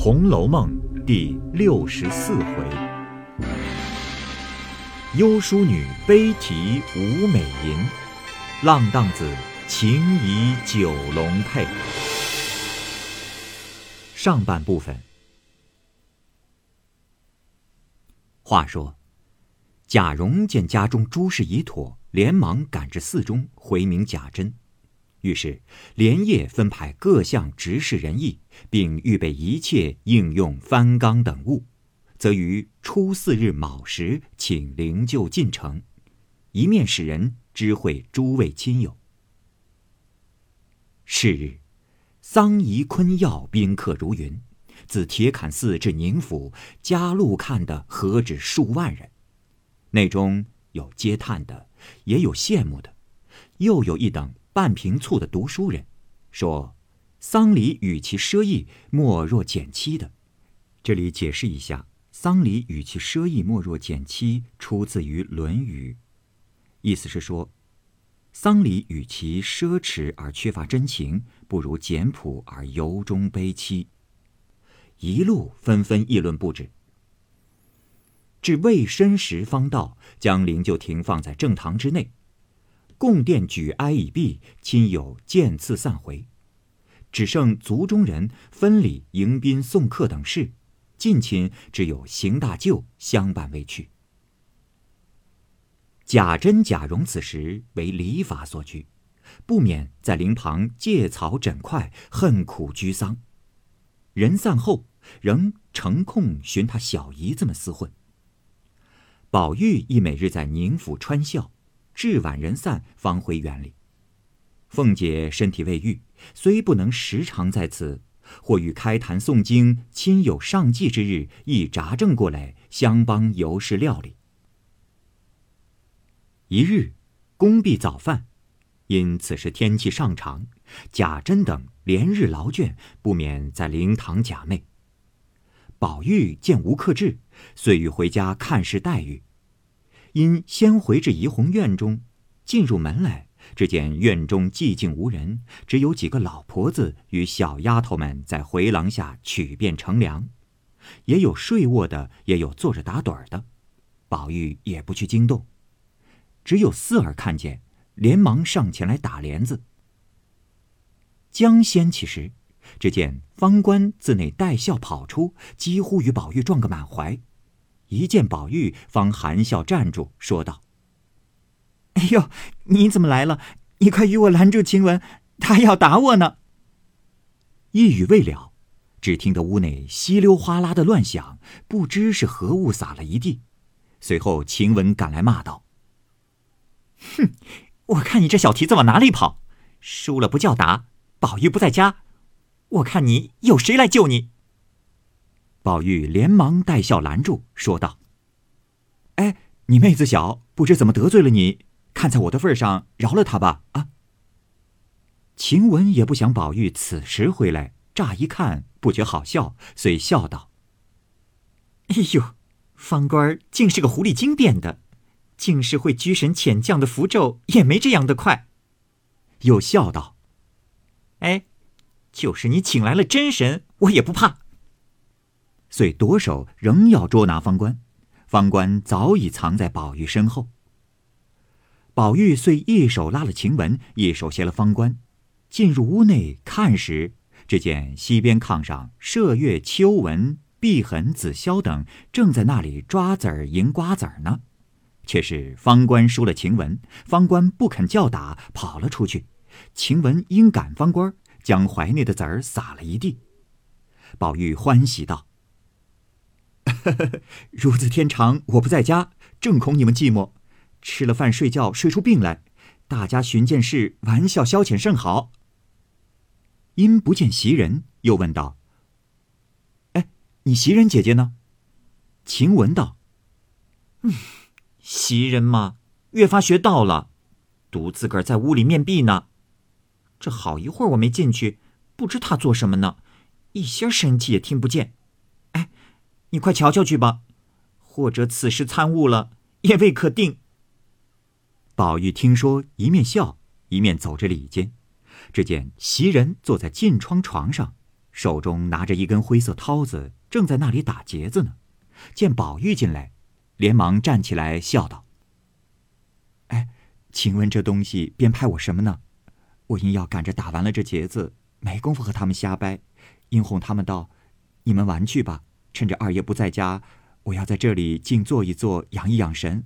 红楼梦》第六十四回：幽淑女悲啼无美吟，浪荡子情怡九龙配。上半部分。话说，贾蓉见家中诸事已妥，连忙赶至寺中回明贾珍。于是连夜分派各项执事人役，并预备一切应用翻纲等物，则于初四日卯时请灵柩进城，一面使人知会诸位亲友。是日，丧仪昆药宾客如云，自铁槛寺至宁府，加路看的何止数万人，内中有嗟叹的，也有羡慕的，又有一等。半瓶醋的读书人说：“丧礼与其奢逸，莫若简妻的。”这里解释一下，“丧礼与其奢逸，莫若简妻”出自于《论语》，意思是说，丧礼与其奢侈而缺乏真情，不如简朴而由衷悲戚。一路纷纷议论不止，至未申时方到，将灵柩停放在正堂之内。供殿举哀已毕，亲友渐次散回，只剩族中人分礼迎宾送客等事，近亲只有邢大舅相伴未去。贾珍、贾蓉此时为礼法所拘，不免在灵旁借草枕块，恨苦居丧。人散后，仍成空寻他小姨子们厮混。宝玉亦每日在宁府穿孝。至晚人散，方回园里。凤姐身体未愈，虽不能时常在此，或与开坛诵经、亲友上祭之日，亦札正过来相帮尤氏料理。一日，工毕早饭，因此时天气尚长，贾珍等连日劳倦，不免在灵堂假寐。宝玉见无客至，遂欲回家看事待遇。因先回至怡红院中，进入门来，只见院中寂静无人，只有几个老婆子与小丫头们在回廊下取便乘凉，也有睡卧的，也有坐着打盹的。宝玉也不去惊动，只有四儿看见，连忙上前来打帘子。将掀起时，只见方官自内带笑跑出，几乎与宝玉撞个满怀。一见宝玉，方含笑站住，说道：“哎呦，你怎么来了？你快与我拦住晴雯，她要打我呢。”一语未了，只听得屋内稀溜哗啦的乱响，不知是何物洒了一地。随后晴雯赶来骂道：“哼，我看你这小蹄子往哪里跑？输了不叫打，宝玉不在家，我看你有谁来救你？”宝玉连忙带笑拦住，说道：“哎，你妹子小，不知怎么得罪了你，看在我的份上，饶了她吧。”啊。晴雯也不想宝玉此时回来，乍一看不觉好笑，遂笑道：“哎呦，方官竟是个狐狸精变的，竟是会居神遣将的符咒，也没这样的快。”又笑道：“哎，就是你请来了真神，我也不怕。”遂夺手仍要捉拿方官，方官早已藏在宝玉身后。宝玉遂一手拉了晴雯，一手携了方官，进入屋内看时，只见西边炕上麝月、秋纹、碧痕、紫霄等正在那里抓子儿、迎瓜子儿呢。却是方官输了晴雯，方官不肯叫打，跑了出去。晴雯因赶方官，将怀内的子儿撒了一地。宝玉欢喜道。如此天长，我不在家，正恐你们寂寞。吃了饭睡觉，睡出病来，大家寻件事，玩笑消遣甚好。因不见袭人，又问道：“哎，你袭人姐姐呢？”晴雯道：“嗯，袭人嘛，越发学到了，独自个儿在屋里面壁呢。这好一会儿我没进去，不知她做什么呢，一些声气也听不见。”你快瞧瞧去吧，或者此时参悟了，也未可定。宝玉听说，一面笑，一面走至里间，只见袭人坐在近窗床上，手中拿着一根灰色绦子，正在那里打结子呢。见宝玉进来，连忙站起来笑道：“哎，请问这东西便派我什么呢？我因要赶着打完了这结子，没工夫和他们瞎掰，因哄他们道：‘你们玩去吧，趁着二爷不在家，我要在这里静坐一坐，养一养神。’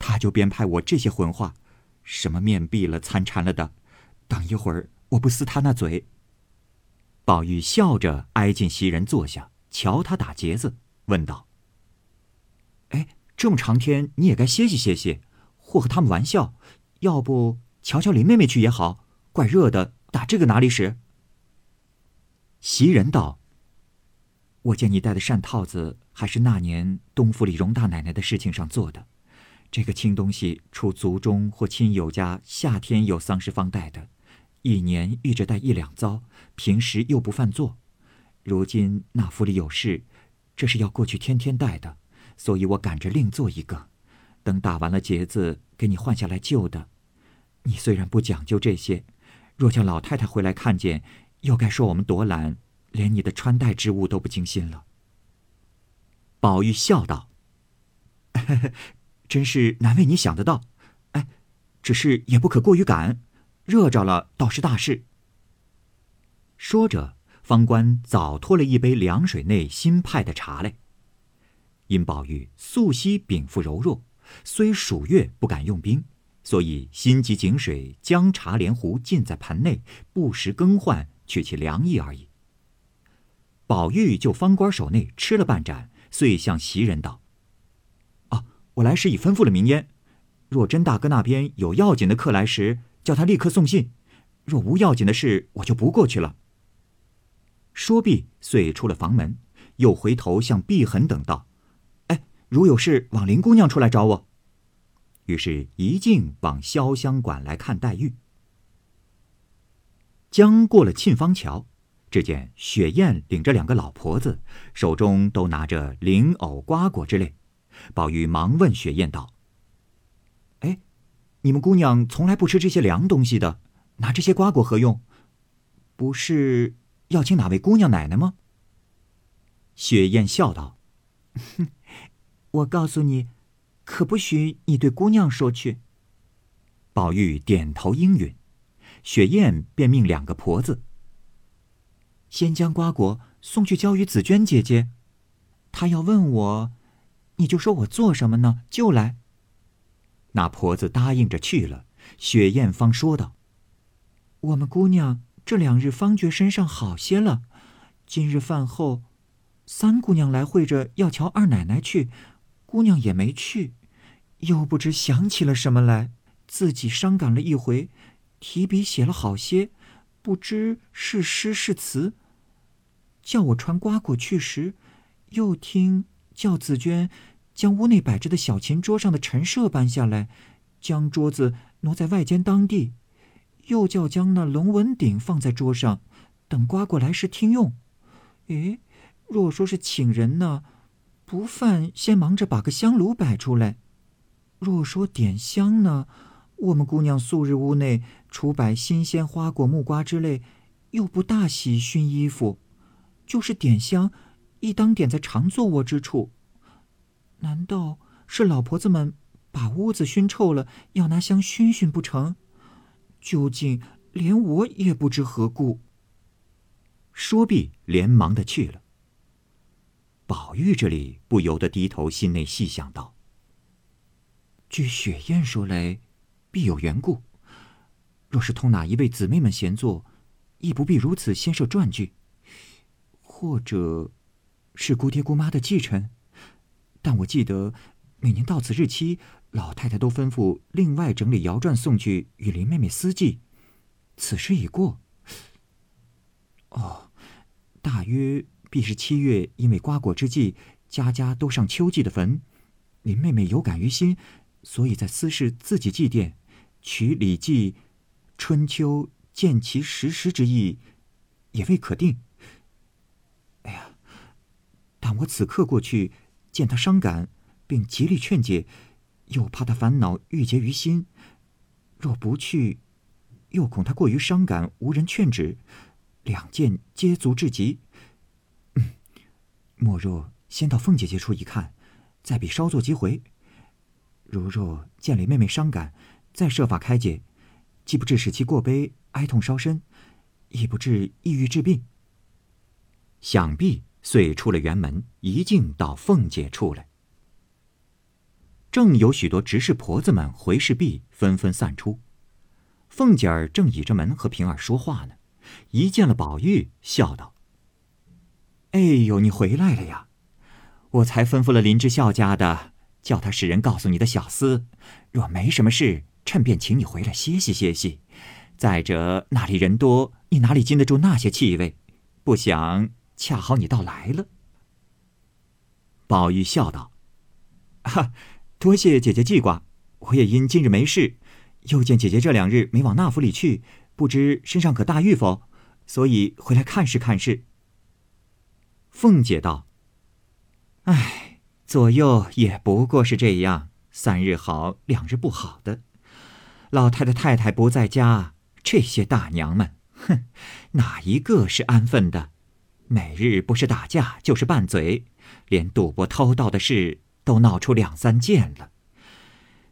他就编派我这些混话，什么面壁了、参禅了的。等一会儿，我不撕他那嘴。”宝玉笑着挨近袭人坐下，瞧他打结子，问道：“哎，这么长天，你也该歇息歇息，或和他们玩笑。要不瞧瞧林妹妹去也好，怪热的，打这个哪里使？”袭人道：“我见你戴的扇套子，还是那年东府里荣大奶奶的事情上做的。这个轻东西，出族中或亲友家，夏天有丧事方戴的。”一年遇着带一两遭，平时又不犯作。如今那府里有事，这是要过去天天带的，所以我赶着另做一个，等打完了结子，给你换下来旧的。你虽然不讲究这些，若叫老太太回来看见，又该说我们多懒，连你的穿戴之物都不精心了。宝玉笑道：“真是难为你想得到，哎，只是也不可过于赶。”热着了，倒是大事。说着，方官早拖了一杯凉水内新派的茶来。因宝玉素昔禀赋柔弱，虽暑月不敢用冰，所以心急井水将茶连壶浸在盆内，不时更换，取其凉意而已。宝玉就方官手内吃了半盏，遂向袭人道：“啊，我来时已吩咐了明烟，若甄大哥那边有要紧的客来时。”叫他立刻送信，若无要紧的事，我就不过去了。说毕，遂出了房门，又回头向碧痕等道：“哎，如有事，往林姑娘出来找我。”于是，一径往潇湘馆来看黛玉。将过了沁芳桥，只见雪雁领着两个老婆子，手中都拿着灵藕、瓜果之类。宝玉忙问雪雁道：“哎？”你们姑娘从来不吃这些凉东西的，拿这些瓜果何用？不是要请哪位姑娘奶奶吗？雪雁笑道：“哼，我告诉你，可不许你对姑娘说去。”宝玉点头应允，雪雁便命两个婆子先将瓜果送去交与紫娟姐姐，她要问我，你就说我做什么呢？就来。那婆子答应着去了，雪艳芳说道：“我们姑娘这两日方觉身上好些了，今日饭后，三姑娘来会着要瞧二奶奶去，姑娘也没去，又不知想起了什么来，自己伤感了一回，提笔写了好些，不知是诗是词。叫我传瓜果去时，又听叫紫娟。”将屋内摆着的小琴桌上的陈设搬下来，将桌子挪在外间当地，又叫将那龙纹鼎放在桌上，等瓜果来时听用。诶，若说是请人呢，不犯先忙着把个香炉摆出来；若说点香呢，我们姑娘素日屋内除摆新鲜花果、木瓜之类，又不大喜熏衣服，就是点香，亦当点在常坐卧之处。难道是老婆子们把屋子熏臭了，要拿香熏熏不成？究竟连我也不知何故。说毕，连忙的去了。宝玉这里不由得低头，心内细想道：“据雪雁说来，必有缘故。若是同哪一位姊妹们闲坐，亦不必如此先设传句。或者，是姑爹姑妈的继承。”但我记得，每年到此日期，老太太都吩咐另外整理谣传送去与林妹妹私祭。此事已过。哦，大约必是七月，因为瓜果之际，家家都上秋季的坟，林妹妹有感于心，所以在私事自己祭奠，取《礼记》《春秋》见其实时之意，也未可定。我此刻过去。见他伤感，并极力劝解，又怕他烦恼郁结于心。若不去，又恐他过于伤感，无人劝止。两件皆足至极。莫若先到凤姐姐处一看，再比稍作即回。如若见了妹妹伤感，再设法开解，既不至使其过悲哀痛烧身，亦不至抑郁致病。想必遂出了园门，一径到凤姐处来。正有许多执事婆子们回事毕，纷纷散出。凤姐儿正倚着门和平儿说话呢，一见了宝玉，笑道：“哎呦，你回来了呀！我才吩咐了林之孝家的，叫他使人告诉你的小厮，若没什么事，趁便请你回来歇息歇息。再者那里人多，你哪里经得住那些气味？不想恰好你倒来了。”宝玉笑道：“哈。”多谢姐姐记挂，我也因今日没事，又见姐姐这两日没往那府里去，不知身上可大愈否，所以回来看事看事。凤姐道：“唉，左右也不过是这样，三日好，两日不好的。老太太太太不在家，这些大娘们，哼，哪一个是安分的？每日不是打架就是拌嘴，连赌博偷盗的事。”都闹出两三件了。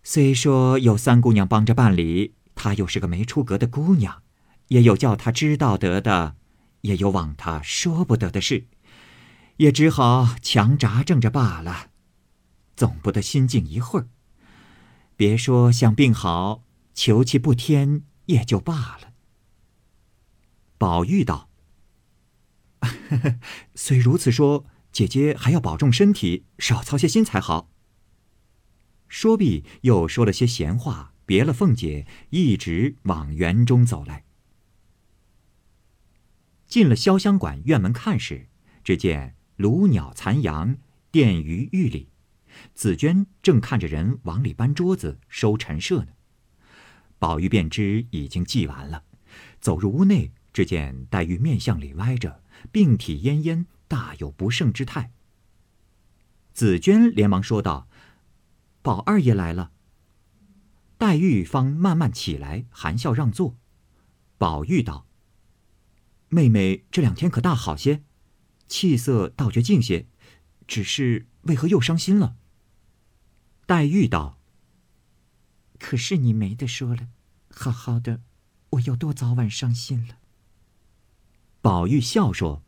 虽说有三姑娘帮着办理，她又是个没出阁的姑娘，也有叫她知道得的，也有往她说不得的事，也只好强扎正着罢了。总不得心静一会儿。别说想病好，求其不添也就罢了。宝玉道：“ 虽如此说。”姐姐还要保重身体，少操些心才好。说毕，又说了些闲话，别了凤姐，一直往园中走来。进了潇湘馆院门看时，只见炉鸟残阳，殿鱼玉里，紫娟正看着人往里搬桌子、收陈设呢。宝玉便知已经祭完了，走入屋内，只见黛玉面向里歪着，病体奄奄。大有不胜之态。紫娟连忙说道：“宝二爷来了。”黛玉方慢慢起来，含笑让座。宝玉道：“妹妹这两天可大好些，气色倒觉静些，只是为何又伤心了？”黛玉道：“可是你没得说了，好好的，我又多早晚伤心了。”宝玉笑说。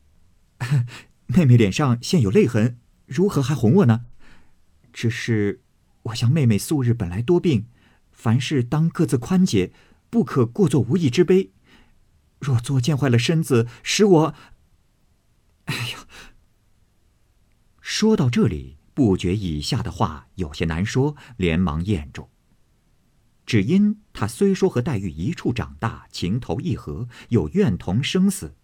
妹妹脸上现有泪痕，如何还哄我呢？只是我想妹妹素日本来多病，凡事当各自宽解，不可过作无义之悲。若作践坏了身子，使我……哎呀！说到这里，不觉以下的话有些难说，连忙咽住。只因他虽说和黛玉一处长大，情投意合，又愿同生死。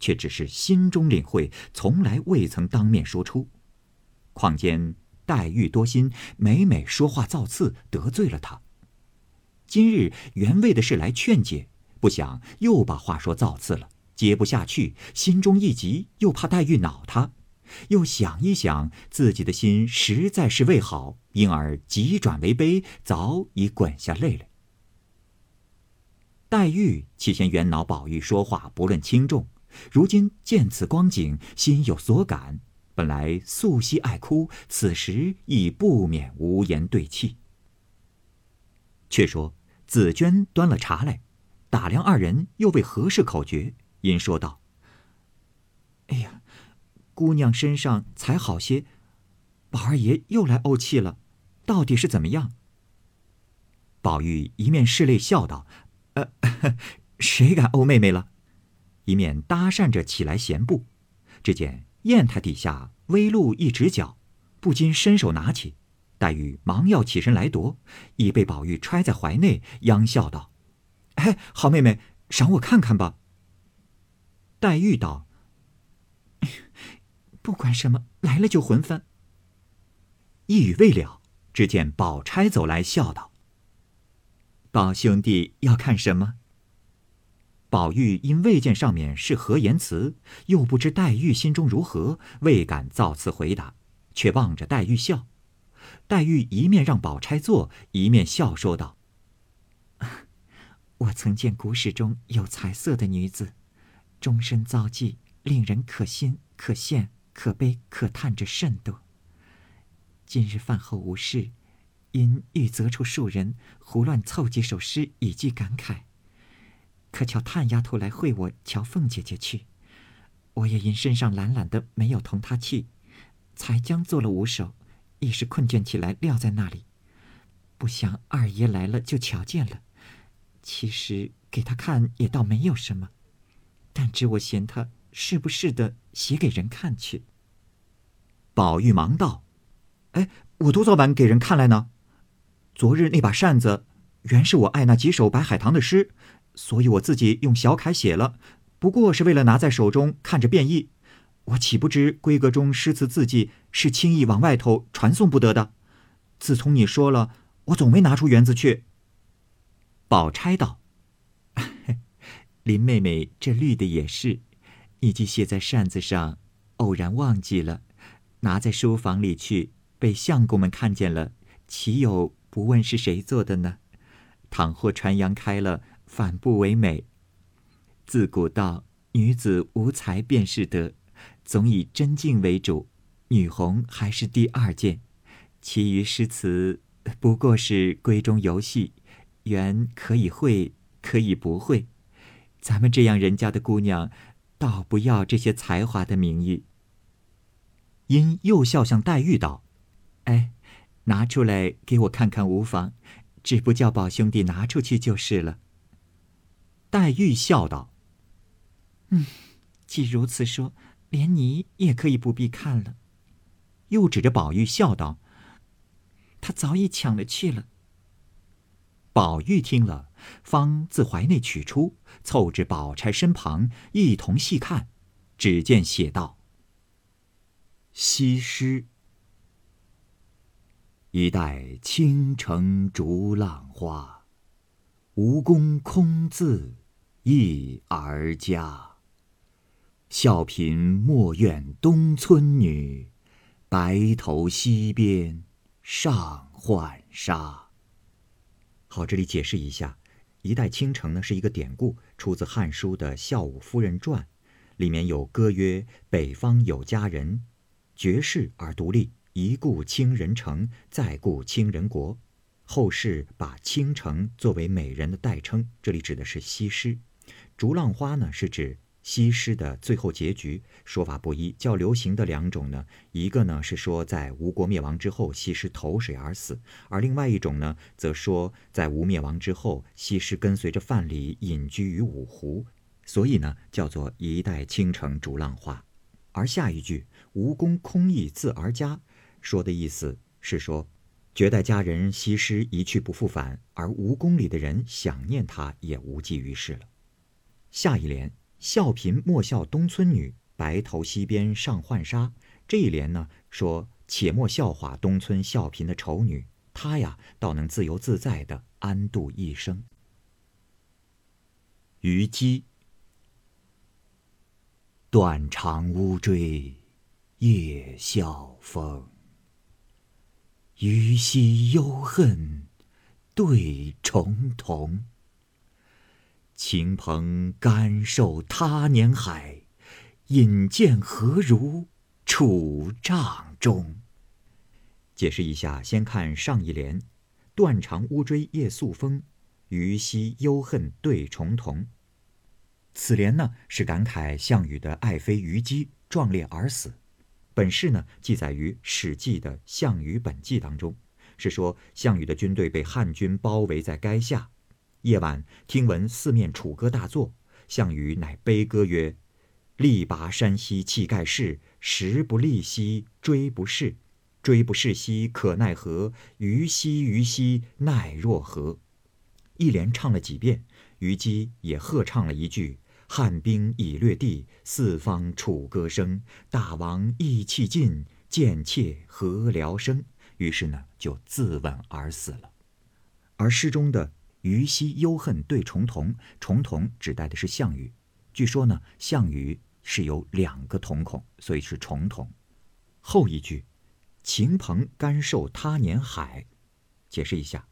却只是心中领会，从来未曾当面说出。况兼黛玉多心，每每说话造次，得罪了他。今日原为的是来劝解，不想又把话说造次了，接不下去，心中一急，又怕黛玉恼他，又想一想自己的心实在是未好，因而急转为悲，早已滚下泪来。黛玉起先原恼宝玉说话不论轻重。如今见此光景，心有所感。本来素昔爱哭，此时亦不免无言对泣。却说紫娟端了茶来，打量二人又为何事口诀，因说道：“哎呀，姑娘身上才好些，宝二爷又来怄气了，到底是怎么样？”宝玉一面拭泪笑道：“呃，谁敢怄妹妹了？”一面搭讪着起来闲步，只见砚台底下微露一指脚，不禁伸手拿起。黛玉忙要起身来夺，已被宝玉揣在怀内，央笑道：“哎，好妹妹，赏我看看吧。”黛玉道：“不管什么，来了就魂翻。”一语未了，只见宝钗走来，笑道：“宝兄弟要看什么？”宝玉因未见上面是何言辞，又不知黛玉心中如何，未敢造次回答，却望着黛玉笑。黛玉一面让宝钗坐，一面笑说道：“ 我曾见古史中有才色的女子，终身遭际，令人可欣可羡可悲可叹者甚多。今日饭后无事，因欲择出数人，胡乱凑几首诗以寄感慨。可巧探丫头来会我，瞧凤姐姐去，我也因身上懒懒的，没有同她去，才将做了五首，一时困倦起来，撂在那里。不想二爷来了，就瞧见了。其实给他看也倒没有什么，但只我嫌他是不是的写给人看去。宝玉忙道：“哎，我多早晚给人看来呢？昨日那把扇子，原是我爱那几首白海棠的诗，所以我自己用小楷写了，不过是为了拿在手中看着便意。我岂不知闺阁中诗词字迹是轻易往外头传送不得的？自从你说了，我总没拿出园子去。”宝钗道：“ 林妹妹这绿的也是，你既写在扇子上，偶然忘记了。”拿在书房里去，被相公们看见了，岂有不问是谁做的呢？倘或传扬开了，反不为美。自古道，女子无才便是德，总以真静为主，女红还是第二件，其余诗词不过是闺中游戏，原可以会，可以不会。咱们这样人家的姑娘，倒不要这些才华的名誉。因又笑向黛玉道：“哎，拿出来给我看看无妨，只不叫宝兄弟拿出去就是了。”黛玉笑道：“嗯，既如此说，连你也可以不必看了。”又指着宝玉笑道：“他早已抢了去了。”宝玉听了，方自怀内取出，凑至宝钗身旁，一同细看，只见写道。西施，一代倾城逐浪花，吴宫空自一儿家。笑贫莫怨东村女，白头西边上浣纱。好，这里解释一下，“一代倾城”呢是一个典故，出自《汉书》的《孝武夫人传》，里面有歌曰：“北方有佳人。”绝世而独立，一顾倾人城，再顾倾人国。后世把倾城作为美人的代称，这里指的是西施。逐浪花呢，是指西施的最后结局。说法不一，较流行的两种呢，一个呢是说在吴国灭亡之后，西施投水而死；而另外一种呢，则说在吴灭亡之后，西施跟随着范蠡隐居于五湖，所以呢，叫做一代倾城逐浪花。而下一句“吴宫空忆自儿家”，说的意思是说，绝代佳人西施一去不复返，而吴宫里的人想念她也无济于事了。下一联“笑贫莫笑东村女，白头西边上浣纱”，这一联呢说，且莫笑话东村笑贫的丑女，她呀倒能自由自在的安度一生。虞姬。断肠乌坠夜笑风，余兮忧恨对重瞳。倾盆甘受他年海，引荐何如处帐中？解释一下，先看上一联：断肠乌骓夜宿风，余兮忧恨对重瞳。此联呢是感慨项羽的爱妃虞姬壮烈而死。本事呢记载于《史记》的《项羽本纪》当中，是说项羽的军队被汉军包围在垓下，夜晚听闻四面楚歌大作，项羽乃悲歌曰：“力拔山兮气盖世，时不利兮骓不逝，骓不逝兮可奈何？虞兮虞兮奈若何？”一连唱了几遍。虞姬也喝唱了一句：“汉兵已略地，四方楚歌声。大王意气尽，贱妾何聊生？”于是呢，就自刎而死了。而诗中的“虞兮忧恨对重瞳”，重瞳指代的是项羽。据说呢，项羽是有两个瞳孔，所以是重瞳。后一句“秦鹏甘受他年海”，解释一下，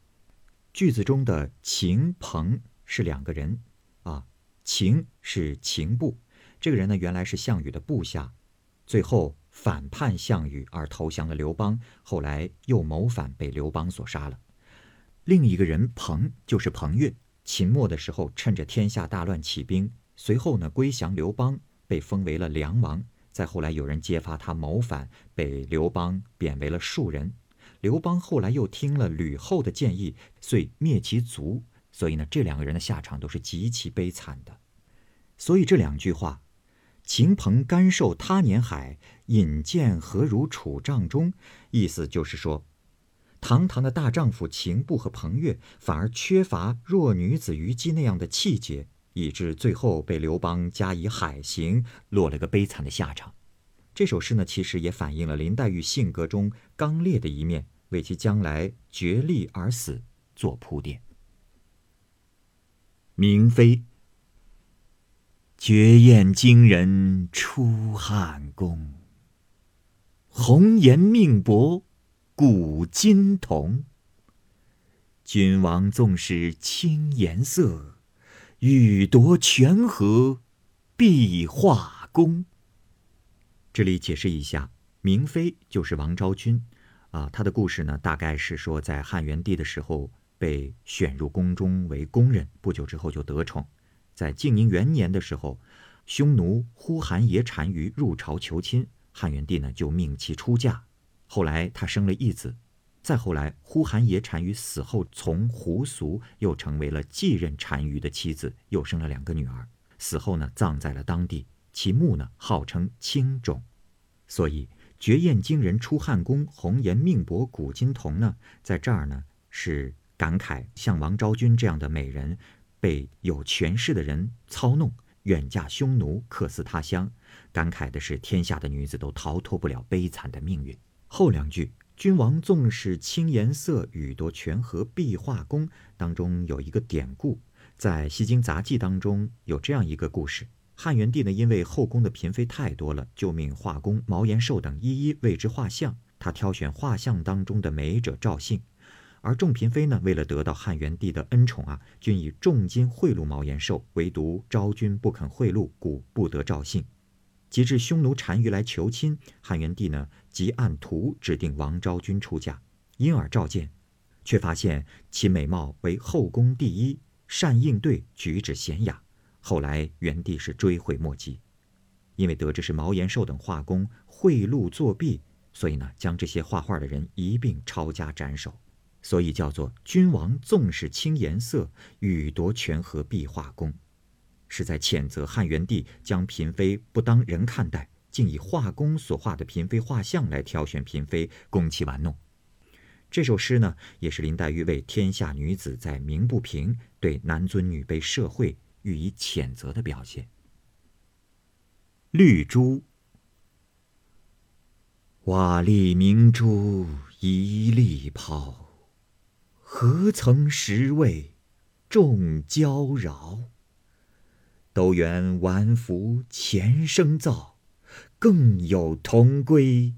句子中的秦鹏。是两个人，秦是秦部，这个人呢，原来是项羽的部下，最后反叛项羽而投降了刘邦，后来又谋反被刘邦所杀了。另一个人彭就是彭越，秦末的时候趁着天下大乱起兵，随后呢归降刘邦，被封为了梁王。再后来有人揭发他谋反，被刘邦贬为了庶人。刘邦后来又听了吕后的建议，遂灭其族。所以呢，这两个人的下场都是极其悲惨的。所以这两句话：“秦彭甘受他年海，引荐何如楚帐中。”意思就是说。堂堂的大丈夫秦布和彭越，反而缺乏弱女子虞姬那样的气节，以致最后被刘邦加以海刑，落了个悲惨的下场。这首诗呢，其实也反映了林黛玉性格中刚烈的一面，为其将来绝力而死做铺垫。明妃，绝艳惊人出汉宫，红颜命薄。古今同。君王纵使轻颜色，欲夺权和必画功。这里解释一下，明妃就是王昭君，啊，她的故事呢，大概是说在汉元帝的时候被选入宫中为宫人，不久之后就得宠。在静宁元年的时候，匈奴呼韩邪单于入朝求亲，汉元帝呢就命其出嫁。后来他生了一子，再后来呼韩邪单于死后，从胡俗又成为了继任单于的妻子，又生了两个女儿。死后呢，葬在了当地，其墓呢号称青冢。所以绝艳惊人出汉宫，红颜命薄古今同呢，在这儿呢是感慨像王昭君这样的美人，被有权势的人操弄，远嫁匈奴，客死他乡。感慨的是天下的女子都逃脱不了悲惨的命运。后两句“君王纵使轻颜色，与夺权和必画弓”当中有一个典故，在《西京杂记》当中有这样一个故事：汉元帝呢，因为后宫的嫔妃太多了，就命画工毛延寿等一一为之画像。他挑选画像当中的美者赵信，而众嫔妃呢，为了得到汉元帝的恩宠啊，均以重金贿赂毛延寿，唯独昭君不肯贿赂，故不得赵信。及至匈奴单于来求亲，汉元帝呢即按图指定王昭君出嫁，因而召见，却发现其美貌为后宫第一，善应对，举止娴雅。后来元帝是追悔莫及，因为得知是毛延寿等画工贿赂作弊，所以呢将这些画画的人一并抄家斩首，所以叫做君王纵使轻颜色，欲夺权和必画弓。是在谴责汉元帝将嫔妃不当人看待，竟以画工所画的嫔妃画像来挑选嫔妃供其玩弄。这首诗呢，也是林黛玉为天下女子在鸣不平、对男尊女卑社会予以谴责的表现。绿珠，瓦砾明珠一粒抛，何曾识味众娇娆。都缘晚服前生造，更有同归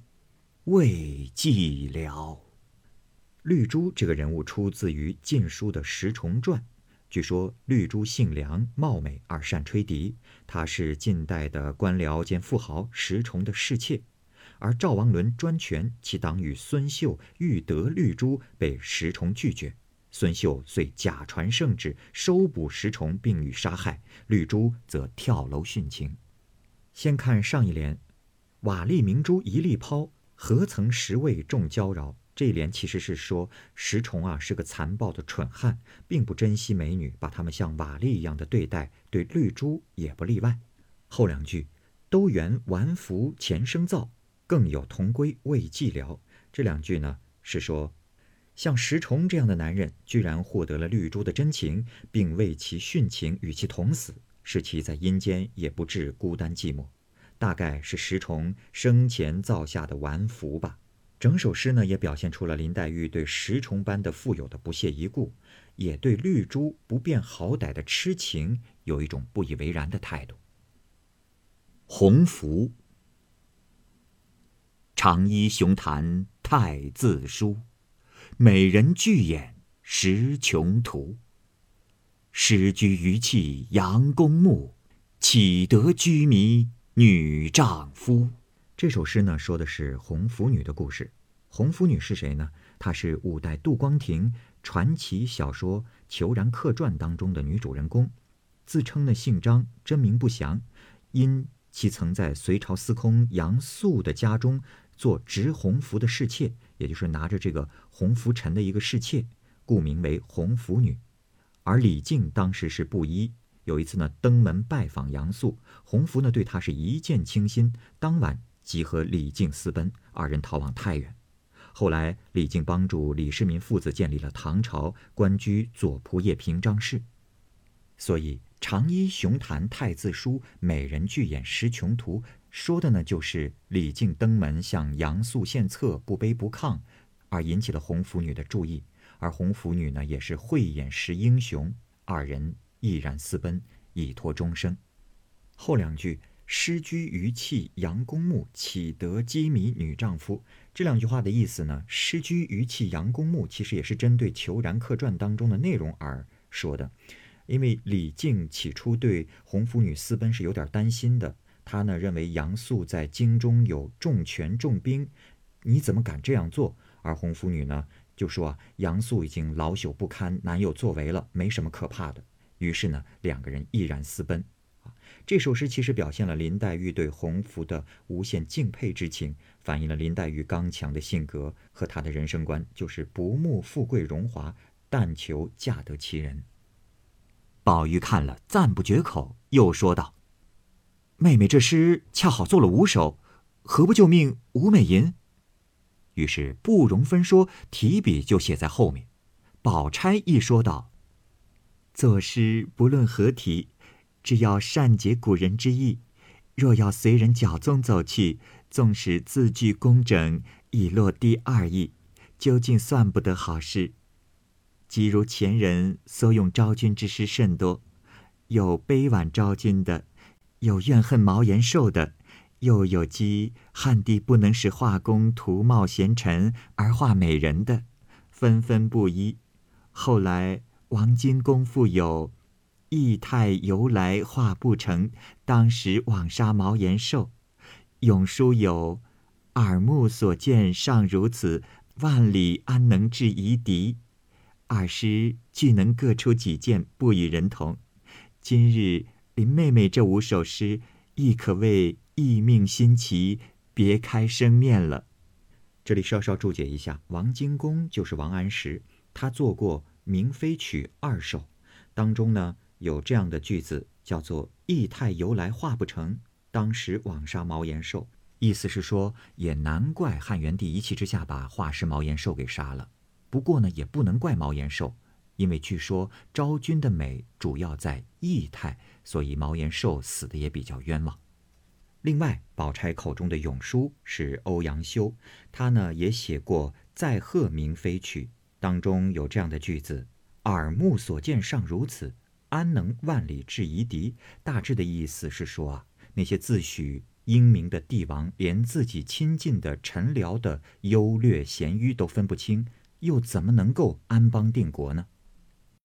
未寂寥。绿珠这个人物出自于《晋书》的石崇传。据说绿珠姓梁，貌美而善吹笛。她是晋代的官僚兼富豪石崇的侍妾。而赵王伦专权，其党羽孙秀欲得绿珠，被石崇拒绝。孙秀遂假传圣旨，收捕石崇，并予杀害。绿珠则跳楼殉情。先看上一联：“瓦砾明珠一粒抛，何曾识味众娇娆。”这一联其实是说石崇啊是个残暴的蠢汉，并不珍惜美女，把她们像瓦砾一样的对待，对绿珠也不例外。后两句：“都缘玩服前生造，更有同归未寂寥。”这两句呢是说。像石崇这样的男人，居然获得了绿珠的真情，并为其殉情，与其同死，使其在阴间也不至孤单寂寞。大概是石崇生前造下的玩福吧。整首诗呢，也表现出了林黛玉对石崇般的富有的不屑一顾，也对绿珠不辨好歹的痴情有一种不以为然的态度。鸿福，长揖雄谈太字书。美人巨眼识穷途。诗居余气杨公墓，岂得居迷女丈夫？这首诗呢，说的是红拂女的故事。红拂女是谁呢？她是五代杜光庭传奇小说《虬髯客传》当中的女主人公，自称呢姓张，真名不详。因其曾在隋朝司空杨素的家中做执红拂的侍妾，也就是拿着这个红拂尘的一个侍妾，故名为红拂女。而李靖当时是布衣，有一次呢登门拜访杨素，红拂呢对他是一见倾心，当晚即和李靖私奔，二人逃往太原。后来李靖帮助李世民父子建立了唐朝，官居左仆射平章事。所以《长揖雄谈太字书》《美人巨眼识穷途》说的呢，就是李靖登门向杨素献策，不卑不亢，而引起了红拂女的注意。而红拂女呢，也是慧眼识英雄，二人毅然私奔，以托终生。后两句“失居于弃杨公墓，岂得羁縻女丈夫”这两句话的意思呢，“失居于弃杨公墓”其实也是针对《虬髯客传》当中的内容而说的。因为李靖起初对红拂女私奔是有点担心的，他呢认为杨素在京中有重权重兵，你怎么敢这样做？而红拂女呢？就说杨素已经老朽不堪，难有作为了，没什么可怕的。于是呢，两个人毅然私奔。啊，这首诗其实表现了林黛玉对红拂的无限敬佩之情，反映了林黛玉刚强的性格和她的人生观，就是不慕富贵荣华，但求嫁得其人。宝玉看了，赞不绝口，又说道：“妹妹这诗恰好做了五首，何不就命吴美吟？”于是不容分说，提笔就写在后面。宝钗一说道：“作诗不论何题，只要善解古人之意。若要随人脚踪走去，纵使字句工整，已落第二意，究竟算不得好诗。即如前人所咏昭君之诗甚多，有悲婉昭君的，有怨恨毛延寿的。”又有讥汉帝不能使画工图貌贤臣而画美人的，纷纷不一。后来王金公复有义太由来画不成，当时枉杀毛延寿。咏书有耳目所见尚如此，万里安能制夷狄？二诗俱能各出己见，不与人同。今日林妹妹这五首诗，亦可谓。意命新奇，别开生面了。这里稍稍注解一下，王荆公就是王安石，他做过《明妃曲》二首，当中呢有这样的句子，叫做“义太由来画不成，当时枉杀毛延寿”。意思是说，也难怪汉元帝一气之下把画师毛延寿给杀了。不过呢，也不能怪毛延寿，因为据说昭君的美主要在义态，所以毛延寿死的也比较冤枉。另外，宝钗口中的咏书是欧阳修，他呢也写过《载鹤鸣飞曲》，当中有这样的句子：“耳目所见尚如此，安能万里制夷狄？”大致的意思是说啊，那些自诩英明的帝王，连自己亲近的臣僚的优劣贤愚都分不清，又怎么能够安邦定国呢？